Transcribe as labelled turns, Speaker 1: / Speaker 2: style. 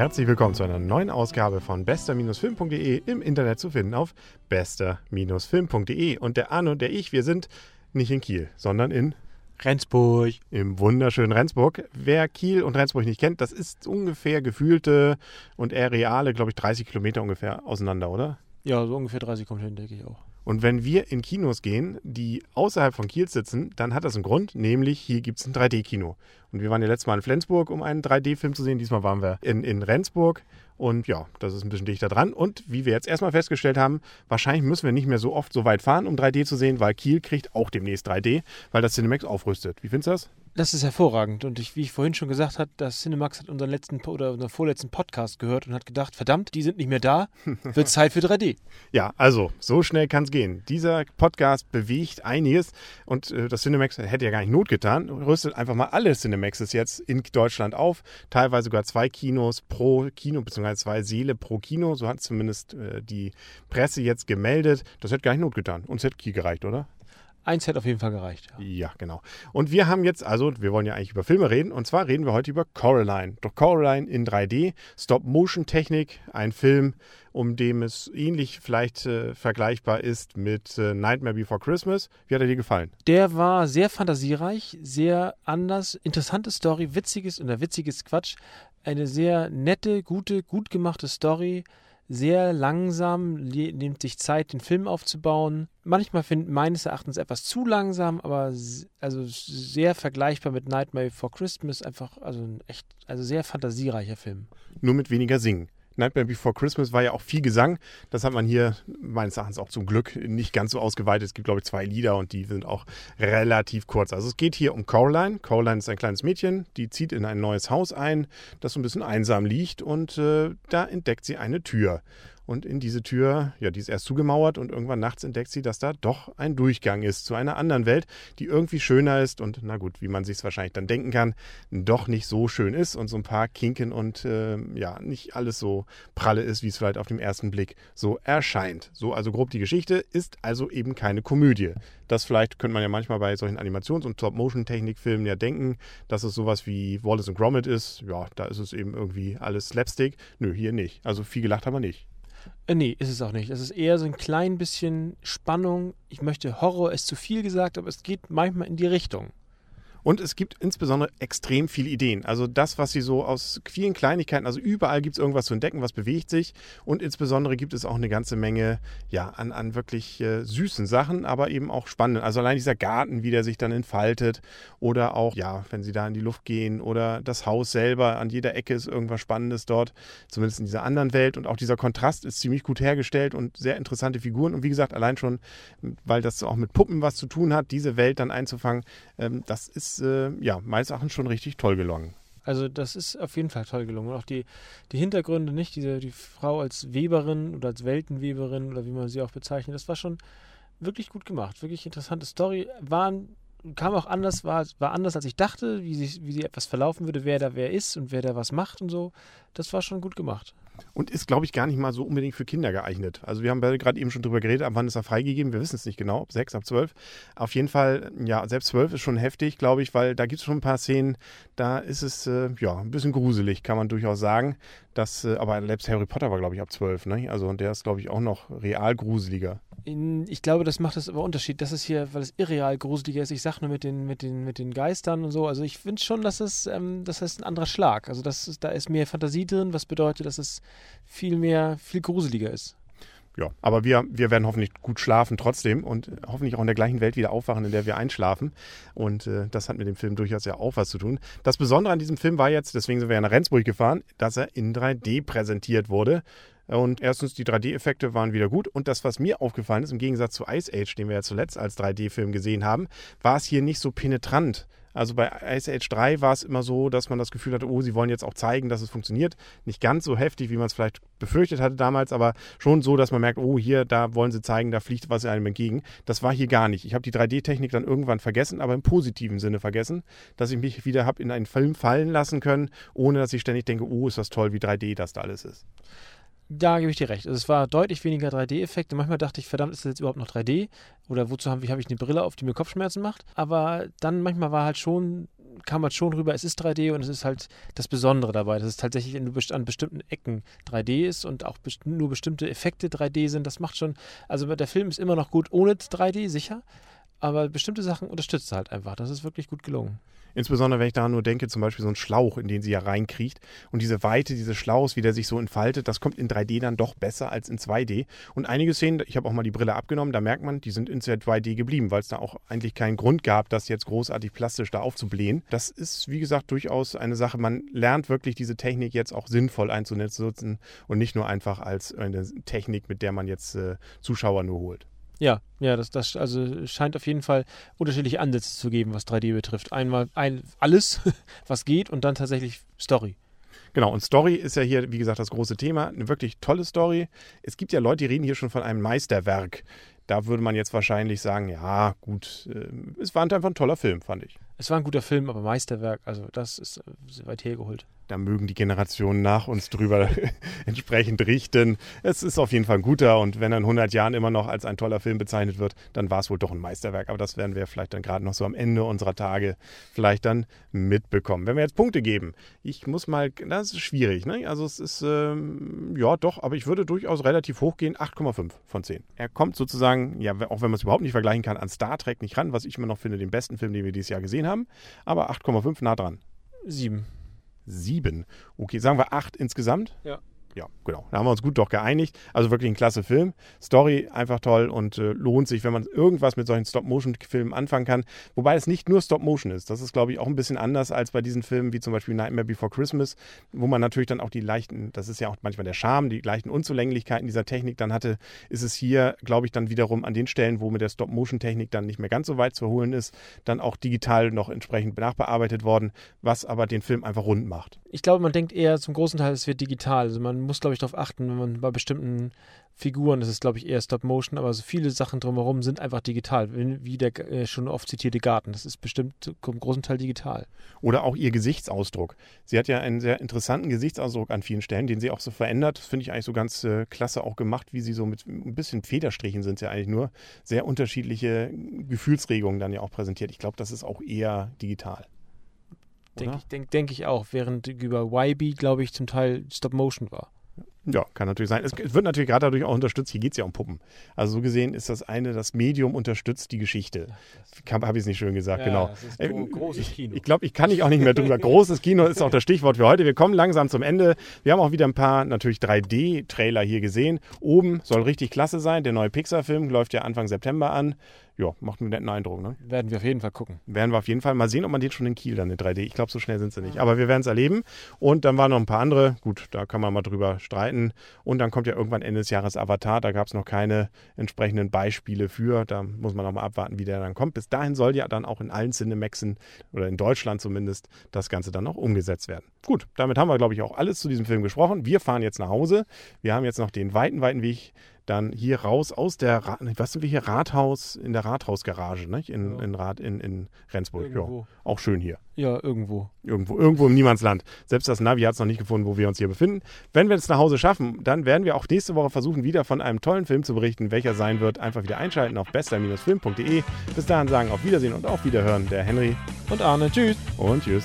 Speaker 1: Herzlich willkommen zu einer neuen Ausgabe von bester-film.de im Internet zu finden auf bester-film.de. Und der Arno und der ich, wir sind nicht in Kiel, sondern in
Speaker 2: Rendsburg.
Speaker 1: Im wunderschönen Rendsburg. Wer Kiel und Rendsburg nicht kennt, das ist ungefähr gefühlte und eher reale, glaube ich, 30 Kilometer ungefähr auseinander, oder?
Speaker 2: Ja, so ungefähr 30 kommt hin, denke ich auch.
Speaker 1: Und wenn wir in Kinos gehen, die außerhalb von Kiel sitzen, dann hat das einen Grund, nämlich hier gibt es ein 3D-Kino. Und wir waren ja letztes Mal in Flensburg, um einen 3D-Film zu sehen. Diesmal waren wir in, in Rendsburg. Und ja, das ist ein bisschen dichter dran. Und wie wir jetzt erstmal festgestellt haben, wahrscheinlich müssen wir nicht mehr so oft so weit fahren, um 3D zu sehen, weil Kiel kriegt auch demnächst 3D, weil das Cinemax aufrüstet. Wie findest du das?
Speaker 2: Das ist hervorragend. Und ich, wie ich vorhin schon gesagt habe, das Cinemax hat unseren letzten oder unseren vorletzten Podcast gehört und hat gedacht, verdammt, die sind nicht mehr da, wird Zeit für 3D.
Speaker 1: Ja, also, so schnell kann es gehen. Dieser Podcast bewegt einiges und äh, das Cinemax hätte ja gar nicht Not getan. Rüstet einfach mal alle Cinemaxes jetzt in Deutschland auf. Teilweise sogar zwei Kinos pro Kino, beziehungsweise zwei Seele pro Kino. So hat zumindest äh, die Presse jetzt gemeldet. Das hätte gar nicht Not getan. Uns hätte Kiel gereicht, oder?
Speaker 2: Eins hätte auf jeden Fall gereicht.
Speaker 1: Ja. ja, genau. Und wir haben jetzt, also wir wollen ja eigentlich über Filme reden, und zwar reden wir heute über Coraline. Doch Coraline in 3D, Stop-Motion-Technik, ein Film, um dem es ähnlich vielleicht äh, vergleichbar ist mit äh, Nightmare Before Christmas. Wie hat er dir gefallen?
Speaker 2: Der war sehr fantasiereich, sehr anders, interessante Story, witziges oder witziges Quatsch. Eine sehr nette, gute, gut gemachte Story sehr langsam, nimmt sich Zeit, den Film aufzubauen. Manchmal finde meines Erachtens etwas zu langsam, aber also sehr vergleichbar mit Nightmare Before Christmas. Einfach, also ein echt, also sehr fantasiereicher Film.
Speaker 1: Nur mit weniger Singen. Nightmare Before Christmas war ja auch viel Gesang. Das hat man hier meines Erachtens auch zum Glück nicht ganz so ausgeweitet. Es gibt, glaube ich, zwei Lieder und die sind auch relativ kurz. Also es geht hier um Coraline. Coraline ist ein kleines Mädchen, die zieht in ein neues Haus ein, das so ein bisschen einsam liegt und äh, da entdeckt sie eine Tür. Und in diese Tür, ja, die ist erst zugemauert und irgendwann nachts entdeckt sie, dass da doch ein Durchgang ist zu einer anderen Welt, die irgendwie schöner ist und, na gut, wie man sich es wahrscheinlich dann denken kann, doch nicht so schön ist und so ein paar Kinken und äh, ja, nicht alles so pralle ist, wie es vielleicht auf den ersten Blick so erscheint. So, also grob die Geschichte ist also eben keine Komödie. Das vielleicht könnte man ja manchmal bei solchen Animations- und Top-Motion-Technik-Filmen ja denken, dass es sowas wie Wallace und Gromit ist. Ja, da ist es eben irgendwie alles Slapstick. Nö, hier nicht. Also viel gelacht haben wir nicht.
Speaker 2: Äh, nee, ist es auch nicht. Es ist eher so ein klein bisschen Spannung. Ich möchte Horror, ist zu viel gesagt, aber es geht manchmal in die Richtung.
Speaker 1: Und es gibt insbesondere extrem viele Ideen. Also das, was sie so aus vielen Kleinigkeiten, also überall gibt es irgendwas zu entdecken, was bewegt sich. Und insbesondere gibt es auch eine ganze Menge ja, an, an wirklich äh, süßen Sachen, aber eben auch spannenden. Also allein dieser Garten, wie der sich dann entfaltet. Oder auch, ja, wenn sie da in die Luft gehen. Oder das Haus selber, an jeder Ecke ist irgendwas Spannendes dort. Zumindest in dieser anderen Welt. Und auch dieser Kontrast ist ziemlich gut hergestellt und sehr interessante Figuren. Und wie gesagt, allein schon, weil das auch mit Puppen was zu tun hat, diese Welt dann einzufangen, ähm, das ist ist äh, ja meines Erachtens schon richtig toll gelungen.
Speaker 2: Also das ist auf jeden Fall toll gelungen. Und auch die, die Hintergründe, nicht diese die Frau als Weberin oder als Weltenweberin oder wie man sie auch bezeichnet, das war schon wirklich gut gemacht. Wirklich interessante Story. Waren, kam auch anders, war, war anders als ich dachte, wie sie, wie sie etwas verlaufen würde, wer da wer ist und wer da was macht und so. Das war schon gut gemacht
Speaker 1: und ist, glaube ich, gar nicht mal so unbedingt für Kinder geeignet. Also wir haben gerade eben schon drüber geredet, ab wann ist er freigegeben, wir wissen es nicht genau, ab sechs, ab zwölf. Auf jeden Fall, ja, selbst zwölf ist schon heftig, glaube ich, weil da gibt es schon ein paar Szenen, da ist es, äh, ja, ein bisschen gruselig, kann man durchaus sagen. Das, äh, aber selbst Harry Potter war, glaube ich, ab zwölf, ne? Also und der ist, glaube ich, auch noch real gruseliger.
Speaker 2: Ich glaube, das macht es aber Unterschied. Das ist hier, weil es irreal gruseliger ist. Ich sage nur mit den, mit, den, mit den Geistern und so. Also ich finde schon, dass es, ähm, das ist ein anderer Schlag. Also das ist, da ist mehr Fantasie drin, was bedeutet, dass es viel mehr, viel gruseliger ist.
Speaker 1: Ja, aber wir, wir werden hoffentlich gut schlafen trotzdem und hoffentlich auch in der gleichen Welt wieder aufwachen, in der wir einschlafen. Und äh, das hat mit dem Film durchaus ja auch was zu tun. Das Besondere an diesem Film war jetzt, deswegen sind wir ja nach Rendsburg gefahren, dass er in 3D präsentiert wurde. Und erstens, die 3D-Effekte waren wieder gut. Und das, was mir aufgefallen ist, im Gegensatz zu Ice Age, den wir ja zuletzt als 3D-Film gesehen haben, war es hier nicht so penetrant. Also bei Ice Age 3 war es immer so, dass man das Gefühl hatte, oh, sie wollen jetzt auch zeigen, dass es funktioniert. Nicht ganz so heftig, wie man es vielleicht befürchtet hatte damals, aber schon so, dass man merkt, oh, hier, da wollen sie zeigen, da fliegt was einem entgegen. Das war hier gar nicht. Ich habe die 3D-Technik dann irgendwann vergessen, aber im positiven Sinne vergessen, dass ich mich wieder habe in einen Film fallen lassen können, ohne dass ich ständig denke, oh, ist das toll, wie 3D das da alles ist.
Speaker 2: Da gebe ich dir recht. Also es war deutlich weniger 3D-Effekte. Manchmal dachte ich, verdammt, ist das jetzt überhaupt noch 3D? Oder wozu habe ich, hab ich eine Brille auf, die mir Kopfschmerzen macht? Aber dann manchmal war halt schon kam halt schon rüber, es ist 3D und es ist halt das Besondere dabei, dass es tatsächlich an bestimmten Ecken 3D ist und auch nur bestimmte Effekte 3D sind. Das macht schon, also der Film ist immer noch gut ohne 3D, sicher, aber bestimmte Sachen unterstützt er halt einfach. Das ist wirklich gut gelungen.
Speaker 1: Insbesondere, wenn ich daran nur denke, zum Beispiel so ein Schlauch, in den sie ja reinkriecht. Und diese Weite dieses Schlauchs, wie der sich so entfaltet, das kommt in 3D dann doch besser als in 2D. Und einige Szenen, ich habe auch mal die Brille abgenommen, da merkt man, die sind in 2D geblieben, weil es da auch eigentlich keinen Grund gab, das jetzt großartig plastisch da aufzublähen. Das ist, wie gesagt, durchaus eine Sache. Man lernt wirklich diese Technik jetzt auch sinnvoll einzunutzen und nicht nur einfach als eine Technik, mit der man jetzt äh, Zuschauer nur holt.
Speaker 2: Ja, ja, das, das also scheint auf jeden Fall unterschiedliche Ansätze zu geben, was 3D betrifft. Einmal ein, alles, was geht und dann tatsächlich Story.
Speaker 1: Genau, und Story ist ja hier, wie gesagt, das große Thema. Eine wirklich tolle Story. Es gibt ja Leute, die reden hier schon von einem Meisterwerk. Da würde man jetzt wahrscheinlich sagen, ja, gut, äh, es war einfach ein toller Film, fand ich.
Speaker 2: Es war ein guter Film, aber Meisterwerk, also das ist äh, weit hergeholt
Speaker 1: da mögen die Generationen nach uns drüber entsprechend richten. Es ist auf jeden Fall ein guter und wenn er in 100 Jahren immer noch als ein toller Film bezeichnet wird, dann war es wohl doch ein Meisterwerk. Aber das werden wir vielleicht dann gerade noch so am Ende unserer Tage vielleicht dann mitbekommen. Wenn wir jetzt Punkte geben, ich muss mal, das ist schwierig, ne? Also es ist, ähm, ja doch, aber ich würde durchaus relativ hoch gehen, 8,5 von 10. Er kommt sozusagen, ja, auch wenn man es überhaupt nicht vergleichen kann, an Star Trek nicht ran, was ich immer noch finde, den besten Film, den wir dieses Jahr gesehen haben, aber 8,5 nah dran.
Speaker 2: 7
Speaker 1: sieben. Okay, sagen wir acht insgesamt?
Speaker 2: Ja
Speaker 1: ja, genau. Da haben wir uns gut doch geeinigt. Also wirklich ein klasse Film. Story einfach toll und äh, lohnt sich, wenn man irgendwas mit solchen Stop-Motion-Filmen anfangen kann. Wobei es nicht nur Stop-Motion ist. Das ist, glaube ich, auch ein bisschen anders als bei diesen Filmen wie zum Beispiel Nightmare Before Christmas, wo man natürlich dann auch die leichten, das ist ja auch manchmal der Charme, die leichten Unzulänglichkeiten dieser Technik dann hatte, ist es hier, glaube ich, dann wiederum an den Stellen, wo mit der Stop-Motion-Technik dann nicht mehr ganz so weit zu holen ist, dann auch digital noch entsprechend nachbearbeitet worden, was aber den Film einfach rund macht.
Speaker 2: Ich glaube, man denkt eher zum großen Teil, es wird digital. Also man muss, glaube ich, darauf achten, wenn man bei bestimmten Figuren, das ist, glaube ich, eher Stop-Motion, aber so viele Sachen drumherum sind einfach digital, wie der äh, schon oft zitierte Garten. Das ist bestimmt zum großen Teil digital.
Speaker 1: Oder auch ihr Gesichtsausdruck. Sie hat ja einen sehr interessanten Gesichtsausdruck an vielen Stellen, den sie auch so verändert. Das finde ich eigentlich so ganz äh, klasse auch gemacht, wie sie so mit ein bisschen Federstrichen sind sie eigentlich nur, sehr unterschiedliche Gefühlsregungen dann ja auch präsentiert. Ich glaube, das ist auch eher digital.
Speaker 2: Denke ich, denk, denk ich auch, während über YB, glaube ich, zum Teil Stop-Motion war.
Speaker 1: Ja, kann natürlich sein. Es wird natürlich gerade dadurch auch unterstützt. Hier geht es ja um Puppen. Also so gesehen ist das eine, das Medium unterstützt die Geschichte. Habe ich es nicht schön gesagt, ja, genau.
Speaker 2: Gro großes Kino.
Speaker 1: Ich, ich glaube, ich kann nicht auch nicht mehr drüber. Großes Kino ist auch das Stichwort für heute. Wir kommen langsam zum Ende. Wir haben auch wieder ein paar natürlich 3D-Trailer hier gesehen. Oben soll richtig klasse sein. Der neue Pixar-Film läuft ja Anfang September an ja, macht einen netten Eindruck. Ne?
Speaker 2: Werden wir auf jeden Fall gucken.
Speaker 1: Werden wir auf jeden Fall mal sehen, ob man den schon in Kiel dann in 3D. Ich glaube, so schnell sind sie nicht. Aber wir werden es erleben. Und dann waren noch ein paar andere. Gut, da kann man mal drüber streiten. Und dann kommt ja irgendwann Ende des Jahres Avatar. Da gab es noch keine entsprechenden Beispiele für. Da muss man noch mal abwarten, wie der dann kommt. Bis dahin soll ja dann auch in allen Cinemexen oder in Deutschland zumindest das Ganze dann auch umgesetzt werden. Gut, damit haben wir, glaube ich, auch alles zu diesem Film gesprochen. Wir fahren jetzt nach Hause. Wir haben jetzt noch den weiten, weiten Weg dann hier raus aus der, was sind wir hier, Rathaus, in der Rathausgarage, nicht? In, ja. in, Rat, in, in Rendsburg. Ja, auch schön hier.
Speaker 2: Ja, irgendwo.
Speaker 1: Irgendwo, irgendwo im Niemandsland. Selbst das Navi hat es noch nicht gefunden, wo wir uns hier befinden. Wenn wir es nach Hause schaffen, dann werden wir auch nächste Woche versuchen, wieder von einem tollen Film zu berichten. Welcher sein wird, einfach wieder einschalten auf bester-film.de. Bis dahin sagen auf Wiedersehen und auf Wiederhören der Henry
Speaker 2: und Arne. Tschüss.
Speaker 1: Und tschüss.